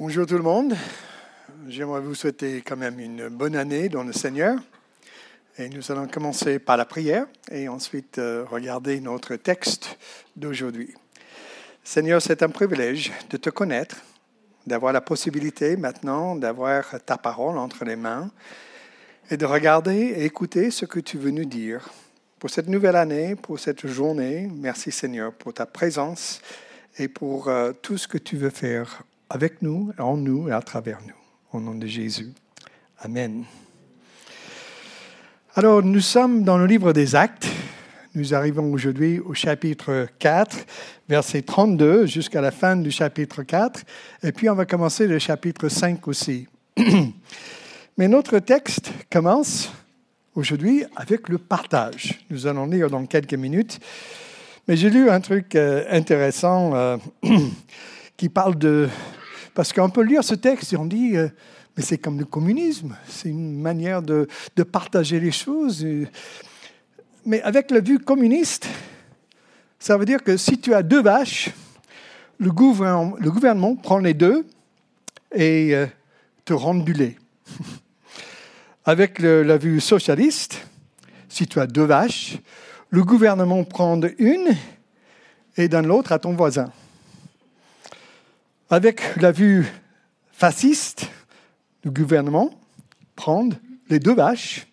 Bonjour tout le monde. J'aimerais vous souhaiter quand même une bonne année dans le Seigneur. Et nous allons commencer par la prière et ensuite euh, regarder notre texte d'aujourd'hui. Seigneur, c'est un privilège de te connaître, d'avoir la possibilité maintenant d'avoir ta parole entre les mains et de regarder et écouter ce que tu veux nous dire. Pour cette nouvelle année, pour cette journée, merci Seigneur pour ta présence et pour euh, tout ce que tu veux faire avec nous, en nous et à travers nous. Au nom de Jésus. Amen. Alors, nous sommes dans le livre des Actes. Nous arrivons aujourd'hui au chapitre 4, verset 32 jusqu'à la fin du chapitre 4. Et puis, on va commencer le chapitre 5 aussi. Mais notre texte commence aujourd'hui avec le partage. Nous allons lire dans quelques minutes. Mais j'ai lu un truc euh, intéressant euh, qui parle de parce qu'on peut lire ce texte et on dit, euh, mais c'est comme le communisme, c'est une manière de, partager les choses. Mais avec la vue communiste, ça veut dire que si tu as deux vaches, le gouvernement, prend les deux et euh, te rend du lait. Avec la vue socialiste, si tu as deux vaches, le gouvernement prend une et donne l'autre à ton voisin avec la vue fasciste du gouvernement, prendre les deux vaches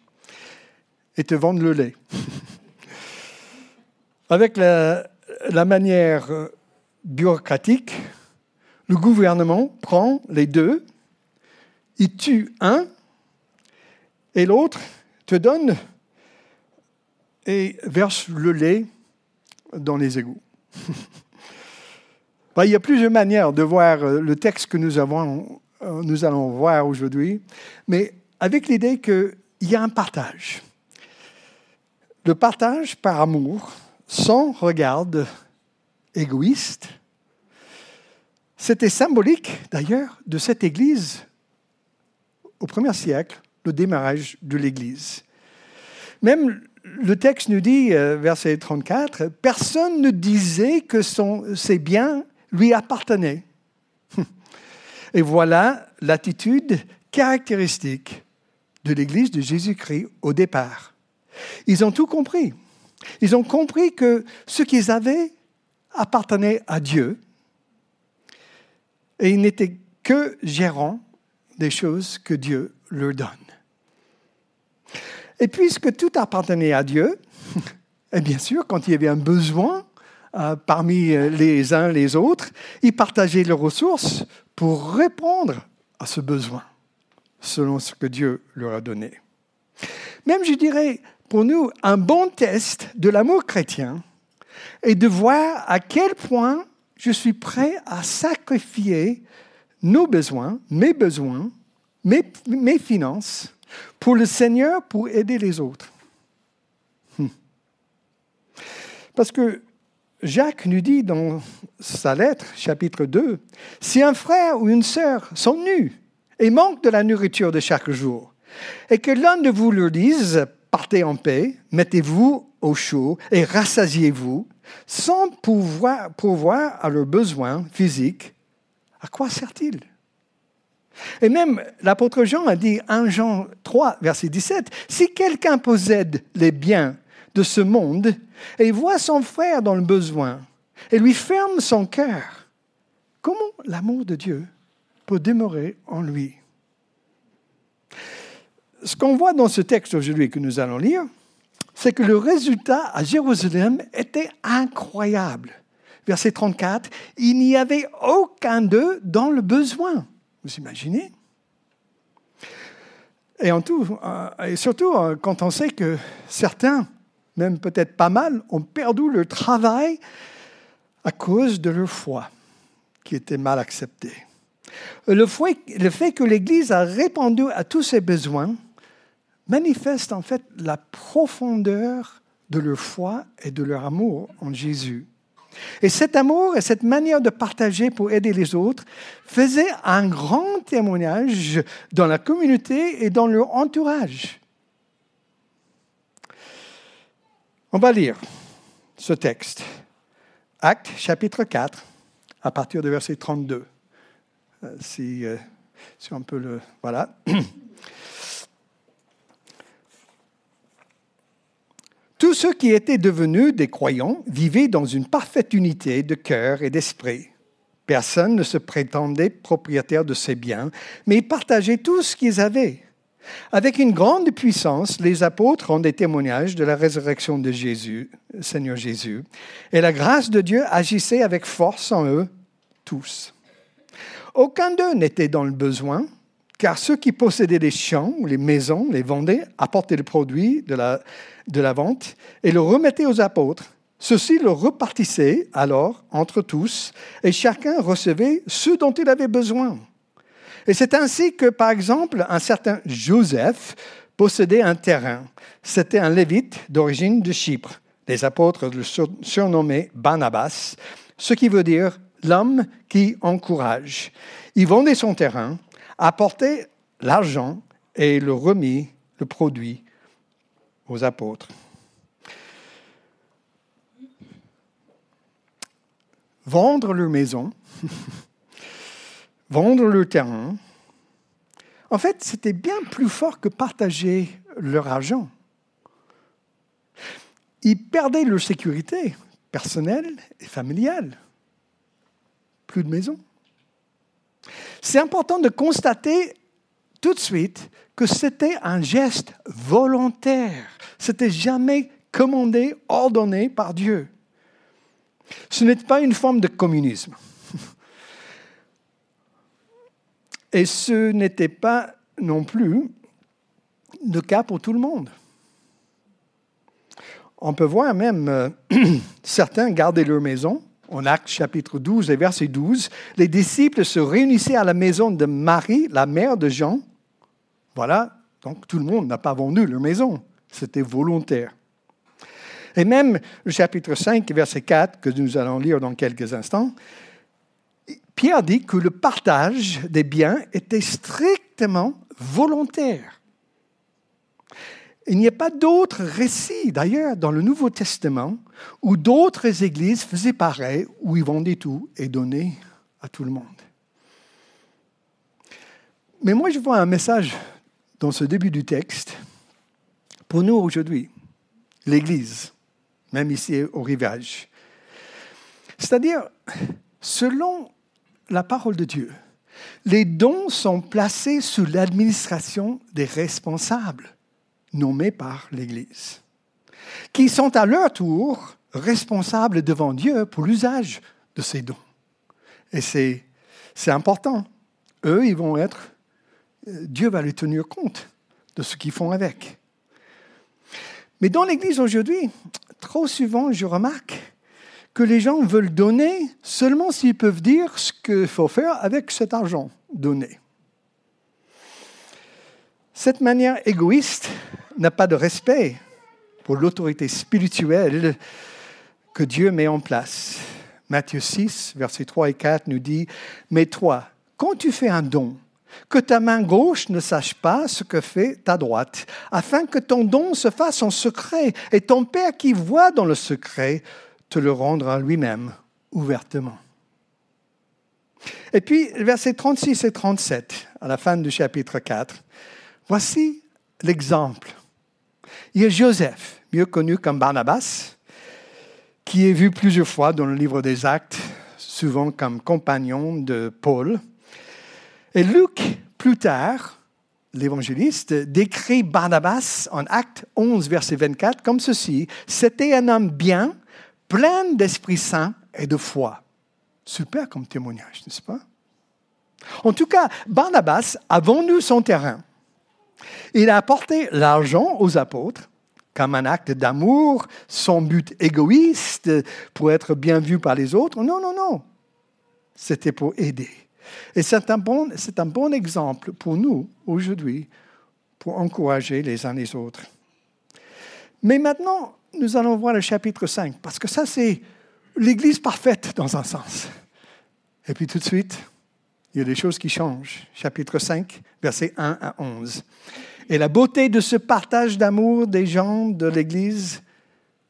et te vendre le lait. avec la, manière bureaucratique, le gouvernement prend les deux, il tue un et l'autre te donne et verse le lait dans les égouts. Ben, il y a plusieurs manières de voir euh, le texte que nous, avons, euh, nous allons voir aujourd'hui, mais avec l'idée qu'il y a un partage. Le partage par amour, sans regard égoïste. C'était symbolique, d'ailleurs, de cette Église au premier siècle, le démarrage de l'Église. Même le texte nous dit, euh, verset 34, personne ne disait que son, ses biens lui appartenait. Et voilà l'attitude caractéristique de l'Église de Jésus-Christ au départ. Ils ont tout compris. Ils ont compris que ce qu'ils avaient appartenait à Dieu et ils n'étaient que gérants des choses que Dieu leur donne. Et puisque tout appartenait à Dieu, et bien sûr, quand il y avait un besoin, euh, parmi euh, les uns les autres, ils partageaient leurs ressources pour répondre à ce besoin, selon ce que Dieu leur a donné. Même, je dirais, pour nous, un bon test de l'amour chrétien est de voir à quel point je suis prêt à sacrifier nos besoins, mes besoins, mes, mes finances, pour le Seigneur, pour aider les autres. Hmm. Parce que Jacques nous dit dans sa lettre, chapitre 2, si un frère ou une sœur sont nus et manquent de la nourriture de chaque jour, et que l'un de vous leur dise, partez en paix, mettez-vous au chaud et rassasiez-vous, sans pouvoir pourvoir à leurs besoins physiques, à quoi sert-il? Et même l'apôtre Jean a dit, 1 Jean 3, verset 17, si quelqu'un possède les biens de ce monde et voit son frère dans le besoin et lui ferme son cœur, comment l'amour de Dieu peut demeurer en lui? Ce qu'on voit dans ce texte aujourd'hui que nous allons lire, c'est que le résultat à Jérusalem était incroyable. Verset 34, il n'y avait aucun d'eux dans le besoin. Vous imaginez? Et, euh, et surtout euh, quand on sait que certains même peut-être pas mal, ont perdu leur travail à cause de leur foi, qui était mal acceptée. Le fait, que l'Église a répondu à tous ces besoins manifeste en fait la profondeur de leur foi et de leur amour en Jésus. Et cet amour et cette manière de partager pour aider les autres faisaient un grand témoignage dans la communauté et dans leur entourage. On va lire ce texte. Acte chapitre 4, à partir du verset 32. Euh, si, euh, si on peut le... Voilà. Tous ceux qui étaient devenus des croyants vivaient dans une parfaite unité de cœur et d'esprit. Personne ne se prétendait propriétaire de ses biens, mais ils partageaient tout ce qu'ils avaient. Avec une grande puissance, les apôtres rendaient témoignage de la résurrection de Jésus, Seigneur Jésus, et la grâce de Dieu agissait avec force en eux tous. Aucun d'eux n'était dans le besoin, car ceux qui possédaient les champs ou les maisons les vendaient, apportaient le produit de la, de la vente et le remettaient aux apôtres. Ceux-ci le repartissaient alors entre tous, et chacun recevait ce dont il avait besoin. Et c'est ainsi que, par exemple, un certain Joseph possédait un terrain. C'était un lévite d'origine de Chypre. Les apôtres le surnommaient Barnabas, ce qui veut dire l'homme qui encourage. Il vendait son terrain, apportait l'argent et le remit, le produit, aux apôtres. Vendre leur maison, vendre leur terrain, en fait, c'était bien plus fort que partager leur argent. Ils perdaient leur sécurité personnelle et familiale. Plus de maison. C'est important de constater tout de suite que c'était un geste volontaire. C'était jamais commandé, ordonné par Dieu. Ce n'est pas une forme de communisme. Et ce n'était pas non plus le cas pour tout le monde. On peut voir même euh, certains garder leur maison. En Actes chapitre 12 et verset 12, les disciples se réunissaient à la maison de Marie, la mère de Jean. Voilà, donc tout le monde n'a pas vendu leur maison. C'était volontaire. Et même le chapitre 5, verset 4, que nous allons lire dans quelques instants, Pierre dit que le partage des biens était strictement volontaire. Il n'y a pas d'autres récits, d'ailleurs, dans le Nouveau Testament, où d'autres églises faisaient pareil, où ils vendaient tout et donnaient à tout le monde. Mais moi, je vois un message dans ce début du texte pour nous aujourd'hui, l'Église, même ici au rivage. C'est-à-dire, selon la parole de Dieu. Les dons sont placés sous l'administration des responsables nommés par l'Église, qui sont à leur tour responsables devant Dieu pour l'usage de ces dons. Et c'est, important. Eux, ils vont être, euh, Dieu va les tenir compte de ce qu'ils font avec. Mais dans l'Église aujourd'hui, trop souvent, je remarque que les gens veulent donner seulement s'ils peuvent dire ce qu'il faut faire avec cet argent donné. Cette manière égoïste n'a pas de respect pour l'autorité spirituelle que Dieu met en place. Matthieu 6, versets 3 et 4 nous dit, Mais toi, quand tu fais un don, que ta main gauche ne sache pas ce que fait ta droite, afin que ton don se fasse en secret, et ton Père qui voit dans le secret te le rendra lui-même ouvertement. Et puis, versets 36 et 37, à la fin du chapitre 4, voici l'exemple. Il y a Joseph, mieux connu comme Barnabas, qui est vu plusieurs fois dans le livre des Actes, souvent comme compagnon de Paul. Et Luc, plus tard, l'évangéliste, décrit Barnabas en Acte 11, verset 24, comme ceci. C'était un homme bien, plein d'Esprit Saint et de foi. Super comme témoignage, n'est-ce pas? En tout cas, Barnabas a vendu son terrain. Il a apporté l'argent aux apôtres comme un acte d'amour, sans but égoïste, pour être bien vu par les autres. Non, non, non. C'était pour aider. Et c'est un, bon, c'est un bon exemple pour nous aujourd'hui, pour encourager les uns les autres. Mais maintenant, nous allons voir le chapitre 5, parce que ça, c'est l'Église parfaite dans un sens. Et puis tout de suite, il y a des choses qui changent. Chapitre 5, versets 1 à 11. Et la beauté de ce partage d'amour des gens de l'Église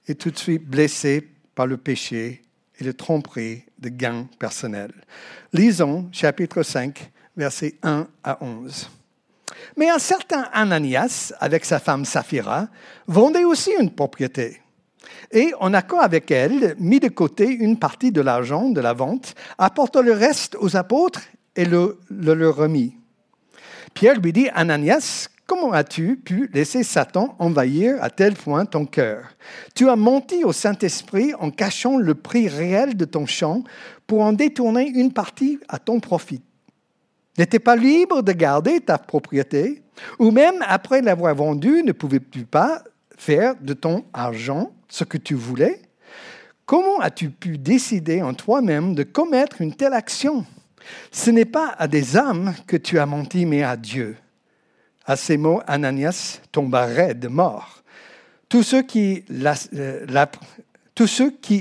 est tout de suite blessée par le péché et le tromperie de gain personnel. Lisons chapitre 5, versets 1 à 11. Mais un certain Ananias, avec sa femme Saphira, vendait aussi une propriété. Et en accord avec elle, mit de côté une partie de l'argent de la vente, apporta le reste aux apôtres et le, le leur remit. Pierre lui dit, Ananias, comment as-tu pu laisser Satan envahir à tel point ton cœur? Tu as menti au Saint-Esprit en cachant le prix réel de ton champ pour en détourner une partie à ton profit. N'étais pas libre de garder ta propriété, ou même après l'avoir vendue, ne pouvais-tu pas faire de ton argent ce que tu voulais? Comment as-tu pu décider en toi-même de commettre une telle action? Ce n'est pas à des âmes que tu as menti, mais à Dieu. À ces mots, Ananias tomba raide, mort. Tous ceux qui euh,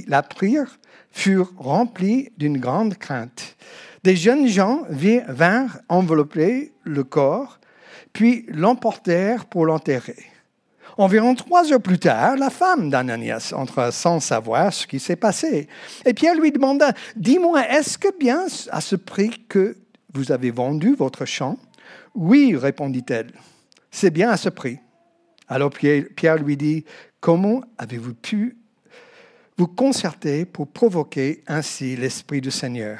l'apprirent furent remplis d'une grande crainte. Des jeunes gens vinrent envelopper le corps, puis l'emportèrent pour l'enterrer. Environ trois heures plus tard, la femme d'Ananias entra sans savoir ce qui s'est passé. Et Pierre lui demanda, Dis-moi, est-ce que bien à ce prix que vous avez vendu votre champ Oui, répondit-elle, c'est bien à ce prix. Alors Pierre lui dit, Comment avez-vous pu vous concerter pour provoquer ainsi l'Esprit du Seigneur?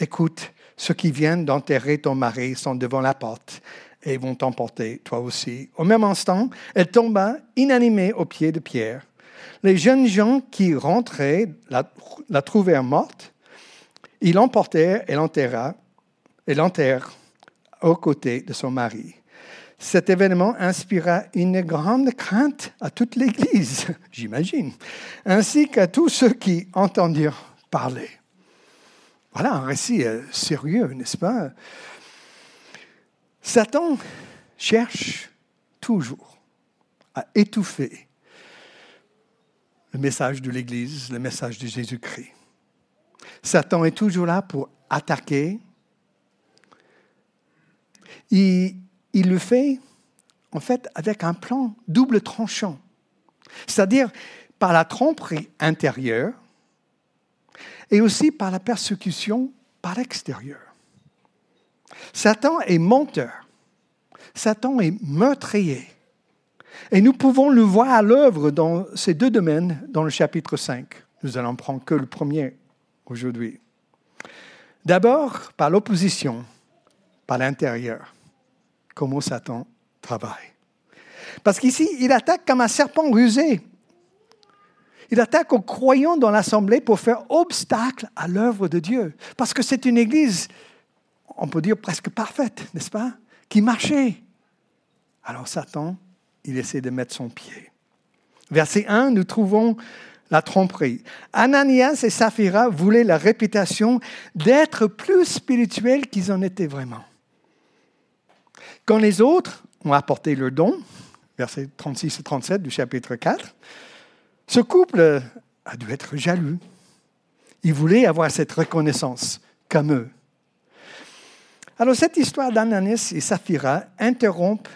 Écoute, ceux qui viennent d'enterrer ton mari sont devant la porte et vont t'emporter, toi aussi. Au même instant, elle tomba inanimée aux pieds de Pierre. Les jeunes gens qui rentraient la, trouvèrent morte. Ils l'emportèrent et l'enterrèrent, aux côtés de son mari. Cet événement inspira une grande crainte à toute l'Église, j'imagine, ainsi qu'à tous ceux qui entendirent parler. Voilà un récit euh, sérieux, n'est-ce pas? Satan cherche toujours à étouffer le message de l'Église, le message de Jésus-Christ. Satan est toujours là pour attaquer. Il, il le fait, en fait, avec un plan double tranchant. C'est-à-dire par la tromperie intérieure et aussi par la persécution par l'extérieur. Satan est menteur. Satan est meurtrier. Et nous pouvons le voir à l'œuvre dans ces deux domaines dans le chapitre 5. Nous allons prendre que le premier aujourd'hui. D'abord, par l'opposition, par l'intérieur. Comment Satan travaille. Parce qu'ici, il attaque comme un serpent rusé. Il attaque aux croyants dans l'assemblée pour faire obstacle à l'œuvre de Dieu. Parce que c'est une église on peut dire presque parfaite, n'est-ce pas, qui marchait. Alors Satan, il essaie de mettre son pied. Verset 1, nous trouvons la tromperie. Ananias et Saphira voulaient la réputation d'être plus spirituels qu'ils en étaient vraiment. Quand les autres ont apporté leur don, versets 36 et 37 du chapitre 4, ce couple a dû être jaloux. Il voulait avoir cette reconnaissance comme eux. Alors cette histoire d'Ananias et Saphira interrompt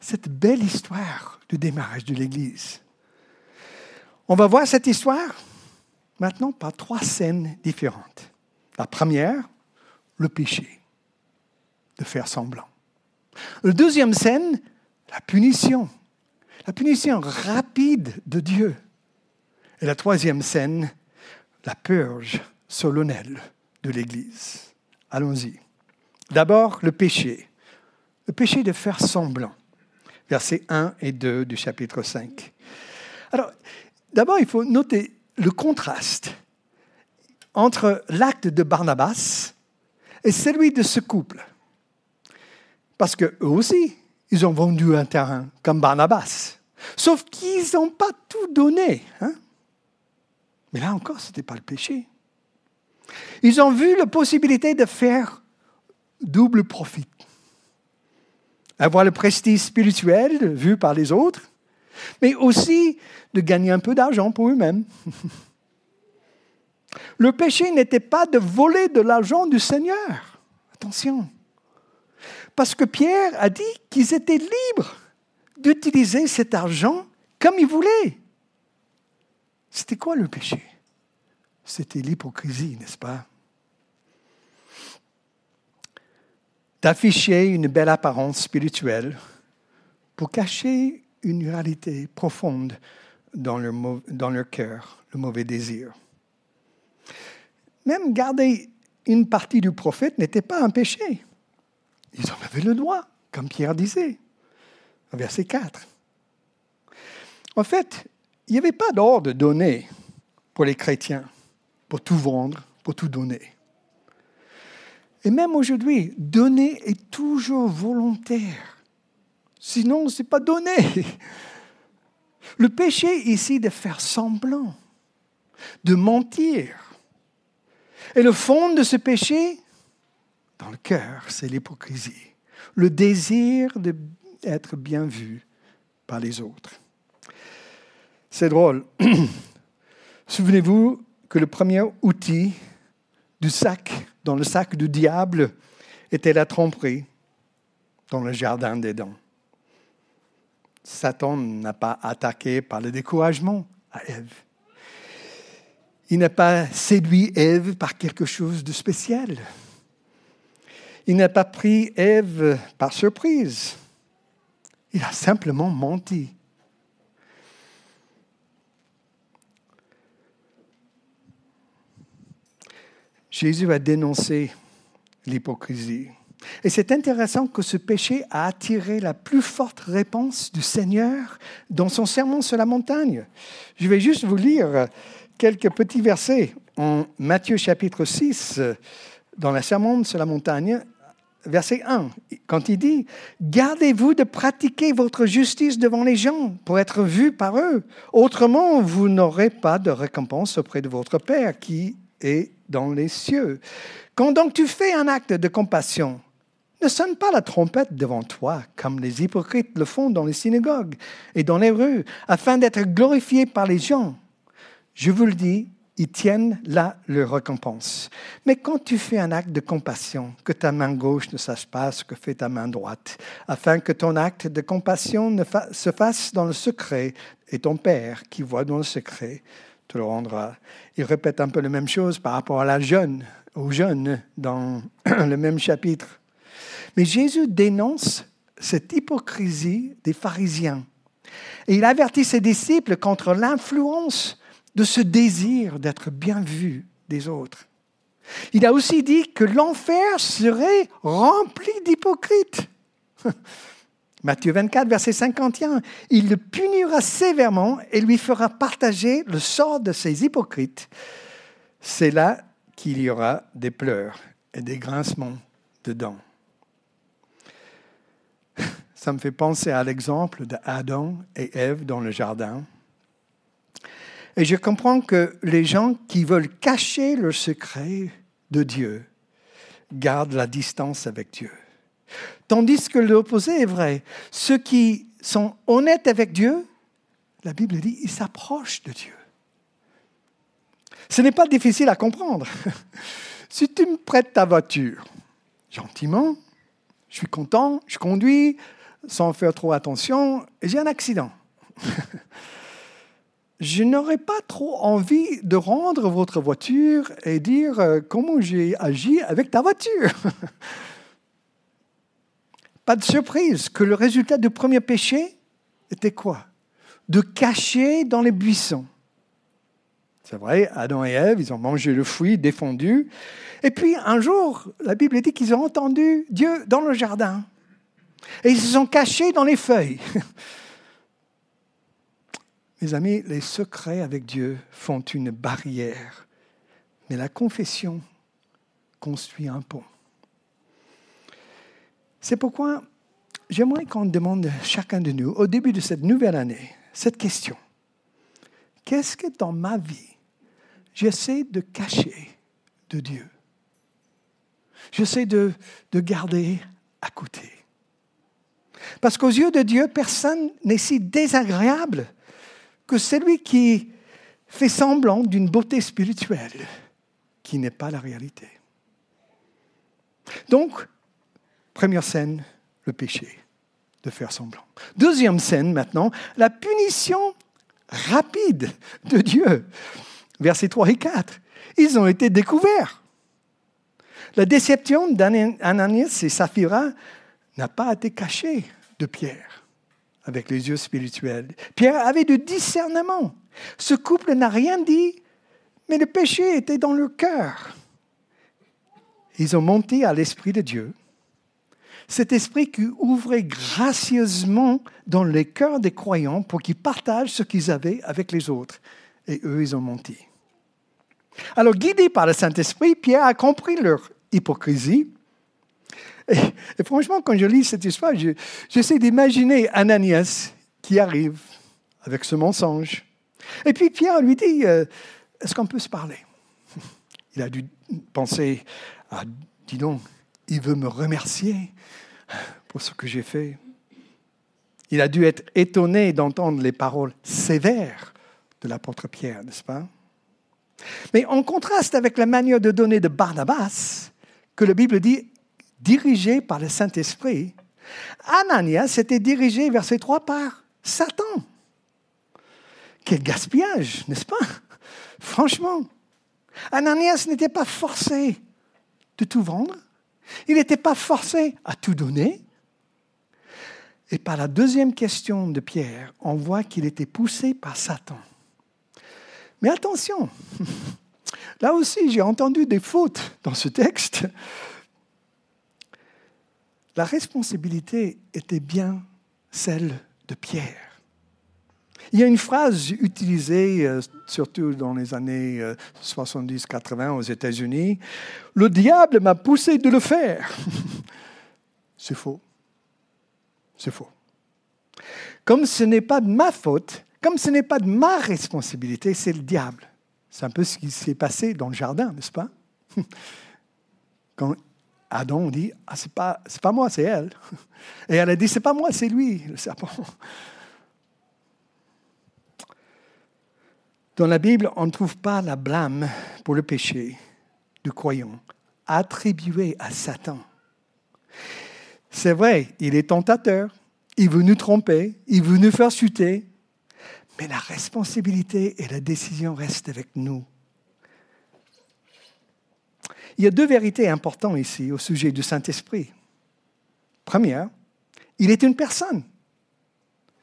cette belle histoire du démarrage de l'Église. On va voir cette histoire maintenant par trois scènes différentes. La première, le péché, de faire semblant. La deuxième scène, la punition, la punition rapide de Dieu. Et la troisième scène, la purge solennelle de l'Église. Allons-y. D'abord, le péché. Le péché de faire semblant. Versets 1 et 2 du chapitre 5. Alors, d'abord, il faut noter le contraste entre l'acte de Barnabas et celui de ce couple. Parce qu'eux aussi, ils ont vendu un terrain comme Barnabas. Sauf qu'ils n'ont pas tout donné. Hein. Mais là encore, ce n'était pas le péché. Ils ont vu la possibilité de faire double profit. Avoir le prestige spirituel vu par les autres, mais aussi de gagner un peu d'argent pour eux-mêmes. Le péché n'était pas de voler de l'argent du Seigneur. Attention. Parce que Pierre a dit qu'ils étaient libres d'utiliser cet argent comme ils voulaient. C'était quoi le péché? C'était l'hypocrisie, n'est-ce pas? D'afficher une belle apparence spirituelle pour cacher une réalité profonde dans leur, dans leur cœur, le mauvais désir. Même garder une partie du prophète n'était pas un péché. Ils en avaient le droit, comme Pierre disait, verset 4. En fait, il n'y avait pas d'ordre donné pour les chrétiens, pour tout vendre, pour tout donner. Et même aujourd'hui, donner est toujours volontaire. Sinon, ce n'est pas donné. Le péché ici de faire semblant, de mentir. Et le fond de ce péché, dans le cœur, c'est l'hypocrisie, le désir d'être bien vu par les autres. C'est drôle. Souvenez-vous que le premier outil du sac, dans le sac du diable, était la tromperie dans le jardin d'Éden. Satan n'a pas attaqué par le découragement à Ève. Il n'a pas séduit Ève par quelque chose de spécial. Il n'a pas pris Ève par surprise. Il a simplement menti. Jésus a dénoncé l'hypocrisie. Et c'est intéressant que ce péché a attiré la plus forte réponse du Seigneur dans son sermon sur la montagne. Je vais juste vous lire quelques petits versets en Matthieu chapitre 6, dans la sermon sur la montagne, verset 1, quand il dit, Gardez-vous de pratiquer votre justice devant les gens pour être vus par eux. Autrement, vous n'aurez pas de récompense auprès de votre Père qui est dans les cieux. Quand donc tu fais un acte de compassion, ne sonne pas la trompette devant toi, comme les hypocrites le font dans les synagogues et dans les rues, afin d'être glorifiés par les gens. Je vous le dis, ils tiennent là leur récompense. Mais quand tu fais un acte de compassion, que ta main gauche ne sache pas ce que fait ta main droite, afin que ton acte de compassion ne se fasse dans le secret, et ton Père qui voit dans le secret te le rendra. Il répète un peu la même chose par rapport à la jeune, aux jeunes dans le même chapitre. Mais Jésus dénonce cette hypocrisie des pharisiens. Et il avertit ses disciples contre l'influence de ce désir d'être bien vu des autres. Il a aussi dit que l'enfer serait rempli d'hypocrites. Matthieu 24, verset 51, il le punira sévèrement et lui fera partager le sort de ces hypocrites. C'est là qu'il y aura des pleurs et des grincements de dents. Ça me fait penser à l'exemple d'Adam et Ève dans le jardin. Et je comprends que les gens qui veulent cacher le secret de Dieu gardent la distance avec Dieu. Tandis que l'opposé est vrai. Ceux qui sont honnêtes avec Dieu, la Bible dit, ils s'approchent de Dieu. Ce n'est pas difficile à comprendre. si tu me prêtes ta voiture, gentiment, je suis content, je conduis sans faire trop attention, et j'ai un accident. je n'aurais pas trop envie de rendre votre voiture et dire euh, comment j'ai agi avec ta voiture. Pas de surprise que le résultat du premier péché était quoi? De cacher dans les buissons. C'est vrai, Adam et Ève, ils ont mangé le fruit défendu. Et puis un jour, la Bible dit qu'ils ont entendu Dieu dans le jardin. Et ils se sont cachés dans les feuilles. Mes amis, les secrets avec Dieu font une barrière, mais la confession construit un pont. C'est pourquoi j'aimerais qu'on demande chacun de nous, au début de cette nouvelle année, cette question. Qu'est-ce que dans ma vie, j'essaie de cacher de Dieu? J'essaie de, de garder à côté. Parce qu'aux yeux de Dieu, personne n'est si désagréable que celui qui fait semblant d'une beauté spirituelle qui n'est pas la réalité. Donc, Première scène, le péché, de faire semblant. Deuxième scène maintenant, la punition rapide de Dieu. Versets 3 et 4. ils ont été découverts. La déception d'Ananias et Saphira n'a pas été cachée de Pierre avec les yeux spirituels. Pierre avait du discernement. Ce couple n'a rien dit, mais le péché était dans leur cœur. Ils ont monté à l'Esprit de Dieu cet esprit qui ouvrait gracieusement dans les cœurs des croyants pour qu'ils partagent ce qu'ils avaient avec les autres. Et eux, ils ont menti. Alors, guidé par le Saint-Esprit, Pierre a compris leur hypocrisie. Et, franchement, quand je lis cette histoire, j'essaie d'imaginer Ananias qui arrive avec ce mensonge. Et puis Pierre lui dit, euh, est-ce qu'on peut se parler? Il a dû penser, ah, dis donc, il veut me remercier pour ce que j'ai fait. Il a dû être étonné d'entendre les paroles sévères de l'apôtre Pierre, n'est-ce pas? Mais en contraste avec la manière de donner de Barnabas, que la Bible dit dirigé par le Saint-Esprit, Ananias était dirigé, verset 3, par Satan. Quel gaspillage, n'est-ce pas? Franchement, Ananias n'était pas forcé de tout vendre, il n'était pas forcé à tout donner. Et par la deuxième question de Pierre, on voit qu'il était poussé par Satan. Mais attention, là aussi j'ai entendu des fautes dans ce texte. La responsabilité était bien celle de Pierre. Il y a une phrase utilisée euh, surtout dans les années 70-80 euh, aux États-Unis. Le diable m'a poussé de le faire. C'est faux. C'est faux. Comme ce n'est pas de ma faute, comme ce n'est pas de ma responsabilité, c'est le diable. C'est un peu ce qui s'est passé dans le jardin, n'est-ce pas? Adam dit ah, c'est pas moi, c'est elle. Et elle a dit c'est pas moi, c'est lui, le serpent. Dans la Bible, on ne trouve pas la blâme pour le péché du croyant attribué à Satan. C'est vrai, il est tentateur, il veut nous tromper, il veut nous faire chuter, mais la responsabilité et la décision restent avec nous. Il y a deux vérités importantes ici au sujet du Saint-Esprit. Première, il est une personne.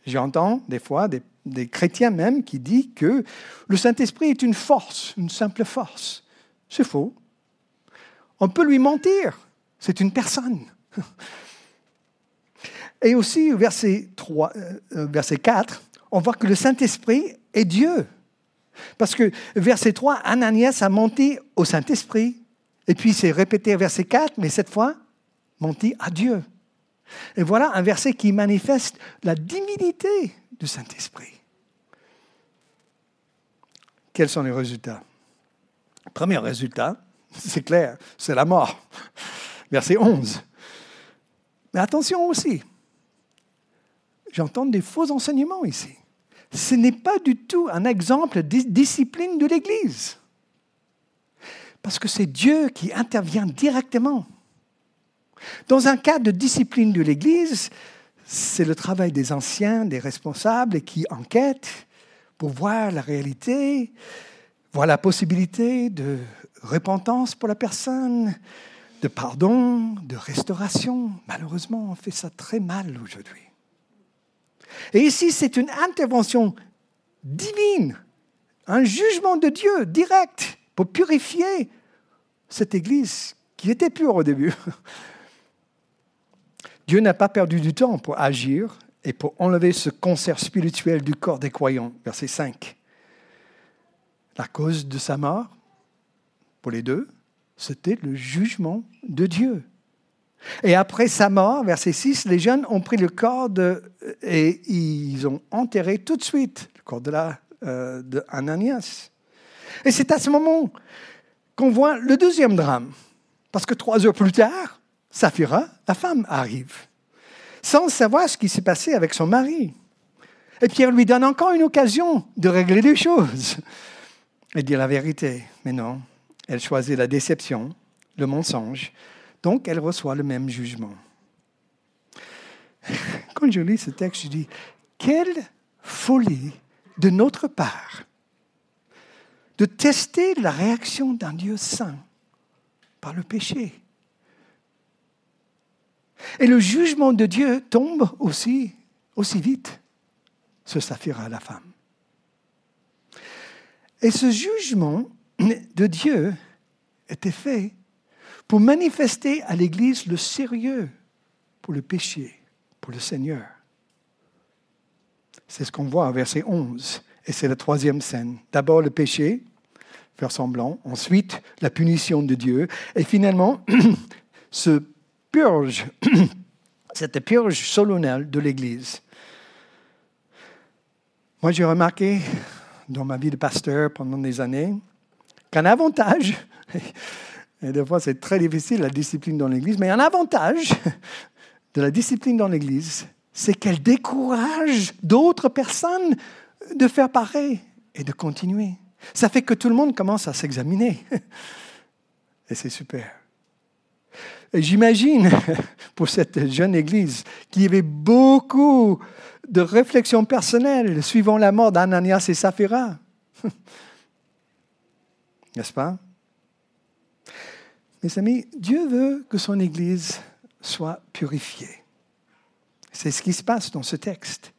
J'entends des fois des chrétiens même qui dit que le Saint-Esprit est une force, une simple force. C'est faux. On peut lui mentir. C'est une personne. Et aussi, verset, 3, euh, verset 4, on voit que le Saint-Esprit est Dieu. Parce que verset 3, Ananias a menti au Saint-Esprit. Et puis c'est répété verset 4, mais cette fois, menti à Dieu. Et voilà un verset qui manifeste la divinité du Saint-Esprit. Quels sont les résultats? Premier résultat, c'est clair, c'est la mort. Verset 11. Mais attention aussi, j'entends des faux enseignements ici. Ce n'est pas du tout un exemple de discipline de l'Église. Parce que c'est Dieu qui intervient directement. Dans un cas de discipline de l'Église, c'est le travail des anciens, des responsables qui enquêtent pour voir la réalité, voir la possibilité de repentance pour la personne, de pardon, de restauration. Malheureusement, on fait ça très mal aujourd'hui. Et ici, c'est une intervention divine, un jugement de Dieu direct pour purifier cette Église qui était pure au début. Dieu n'a pas perdu du temps pour agir et pour enlever ce concert spirituel du corps des croyants. Verset 5. La cause de sa mort, pour les deux, c'était le jugement de Dieu. Et après sa mort, verset 6, les jeunes ont pris le corps de, et ils ont enterré tout de suite le corps de, la, euh, de Ananias. Et c'est à ce moment qu'on voit le deuxième drame. Parce que trois heures plus tard, Saphira, la femme, arrive, sans savoir ce qui s'est passé avec son mari. Et Pierre lui donne encore une occasion de régler les choses et dire la vérité. Mais non, elle choisit la déception, le mensonge, donc elle reçoit le même jugement. Quand je lis ce texte, je dis, quelle folie de notre part de tester la réaction d'un Dieu saint par le péché. Et le jugement de Dieu tombe aussi, aussi vite sur Saphira, la femme. Et ce jugement de Dieu était fait pour manifester à l'Église le sérieux pour le péché, pour le Seigneur. C'est ce qu'on voit au verset 11. Et c'est la troisième scène. D'abord le péché, faire semblant. Ensuite, la punition de Dieu. Et finalement, ce purge, cette purge solennelle de l'Église. Moi, j'ai remarqué dans ma vie de pasteur pendant des années qu'un avantage, et des fois c'est très difficile la discipline dans l'Église, mais un avantage de la discipline dans l'Église, c'est qu'elle décourage d'autres personnes de faire pareil et de continuer. Ça fait que tout le monde commence à s'examiner. Et c'est super. J'imagine, pour cette jeune Église, qu'il y avait beaucoup de réflexions personnelles suivant la mort d'Ananias et Saphira. N'est-ce pas? Mes amis, Dieu veut que son Église soit purifiée. C'est ce qui se passe dans ce texte.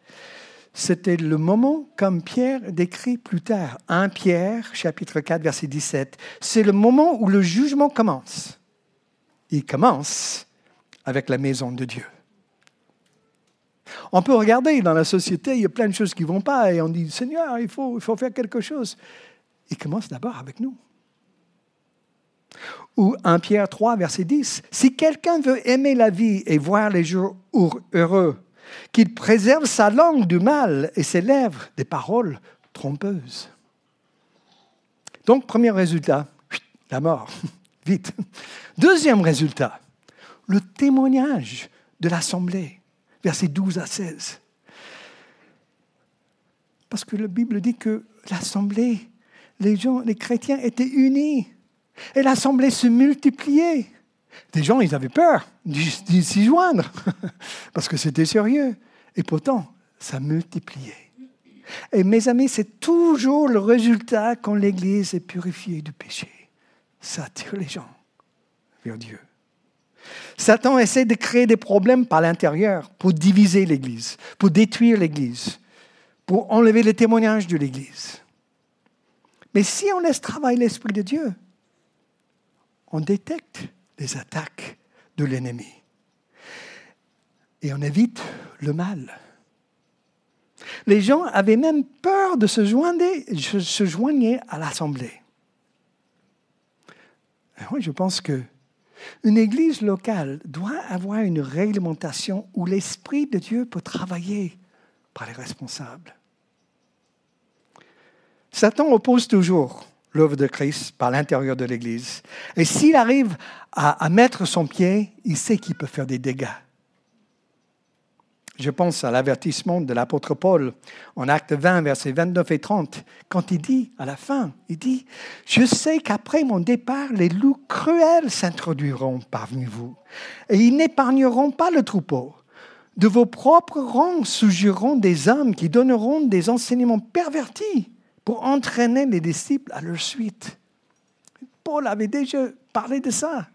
C'était le moment, comme Pierre décrit plus tard, 1 Pierre, chapitre 4, verset 17. C'est le moment où le jugement commence. Il commence avec la maison de Dieu. On peut regarder dans la société, il y a plein de choses qui ne vont pas et on dit, Seigneur, il faut, il faut faire quelque chose. Il commence d'abord avec nous. Ou 1 Pierre 3, verset 10. Si quelqu'un veut aimer la vie et voir les jours heureux, qu'il préserve sa langue du mal et ses lèvres des paroles trompeuses. Donc, premier résultat, la mort, vite. Deuxième résultat, le témoignage de l'Assemblée, versets 12 à 16. Parce que la Bible dit que l'Assemblée, les gens, les chrétiens étaient unis et l'Assemblée se multipliait. Des gens, ils avaient peur d'y joindre, parce que c'était sérieux. Et pourtant, ça multipliait. Et mes amis, c'est toujours le résultat quand l'Église est purifiée du péché. Ça attire les gens vers Dieu. Satan essaie de créer des problèmes par l'intérieur pour diviser l'Église, pour détruire l'Église, pour enlever le témoignage de l'Église. Mais si on laisse travailler l'Esprit de Dieu, on détecte les attaques de l'ennemi. Et on évite le mal. Les gens avaient même peur de se joindre, se à l'assemblée. Je pense que une église locale doit avoir une réglementation où l'Esprit de Dieu peut travailler par les responsables. Satan oppose toujours l'œuvre de Christ par l'intérieur de l'Église. Et s'il arrive à, mettre son pied, il sait qu'il peut faire des dégâts. Je pense à l'avertissement de l'apôtre Paul en acte 20, versets 29 et 30, quand il dit, à la fin, il dit, Je sais qu'après mon départ, les loups cruels s'introduiront parmi vous, et ils n'épargneront pas le troupeau. De vos propres rangs surgiront des hommes qui donneront des enseignements pervertis pour entraîner les disciples à leur suite. Paul avait déjà parlé de ça.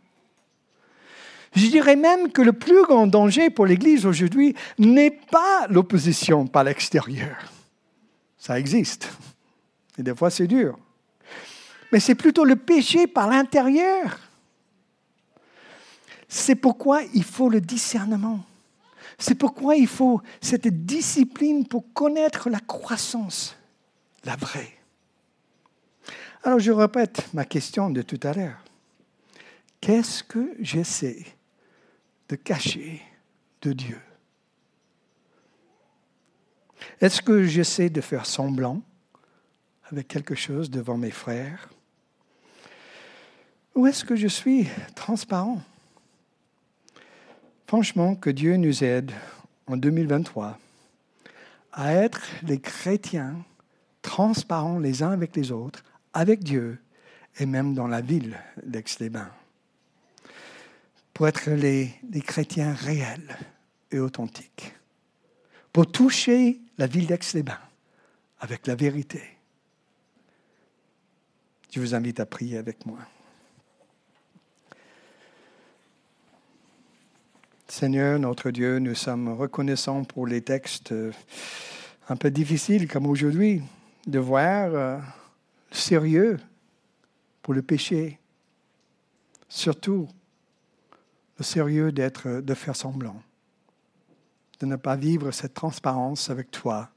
Je dirais même que le plus grand danger pour l'Église aujourd'hui n'est pas l'opposition par l'extérieur. Ça existe. Et des fois, c'est dur. Mais c'est plutôt le péché par l'intérieur. C'est pourquoi il faut le discernement. C'est pourquoi il faut cette discipline pour connaître la croissance la vraie. Alors je répète ma question de tout à l'heure. Qu'est-ce que j'essaie de cacher de Dieu? Est-ce que j'essaie de faire semblant avec quelque chose devant mes frères? Ou est-ce que je suis transparent? Franchement, que Dieu nous aide en 2023 à être les chrétiens transparents les uns avec les autres, avec Dieu et même dans la ville d'Aix-les-Bains. Pour être les, chrétiens réels et authentiques. Pour toucher la ville d'Aix-les-Bains avec la vérité. Je vous invite à prier avec moi. Seigneur, notre Dieu, nous sommes reconnaissants pour les textes un peu difficiles comme aujourd'hui, de voir euh, le sérieux pour le péché, surtout le sérieux d'être, de faire semblant, de ne pas vivre cette transparence avec toi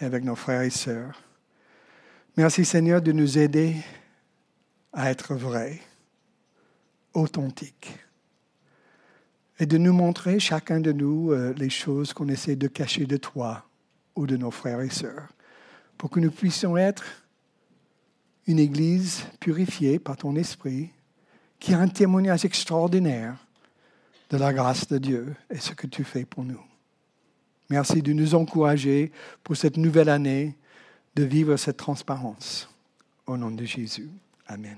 et avec nos frères et sœurs. Merci Seigneur de nous aider à être vrais, authentiques, et de nous montrer, chacun de nous, euh, les choses qu'on essaie de cacher de toi ou de nos frères et sœurs, pour que nous puissions être une Église purifiée par ton Esprit, qui a un témoignage extraordinaire de la grâce de Dieu et ce que tu fais pour nous. Merci de nous encourager pour cette nouvelle année de vivre cette transparence. Au nom de Jésus. Amen.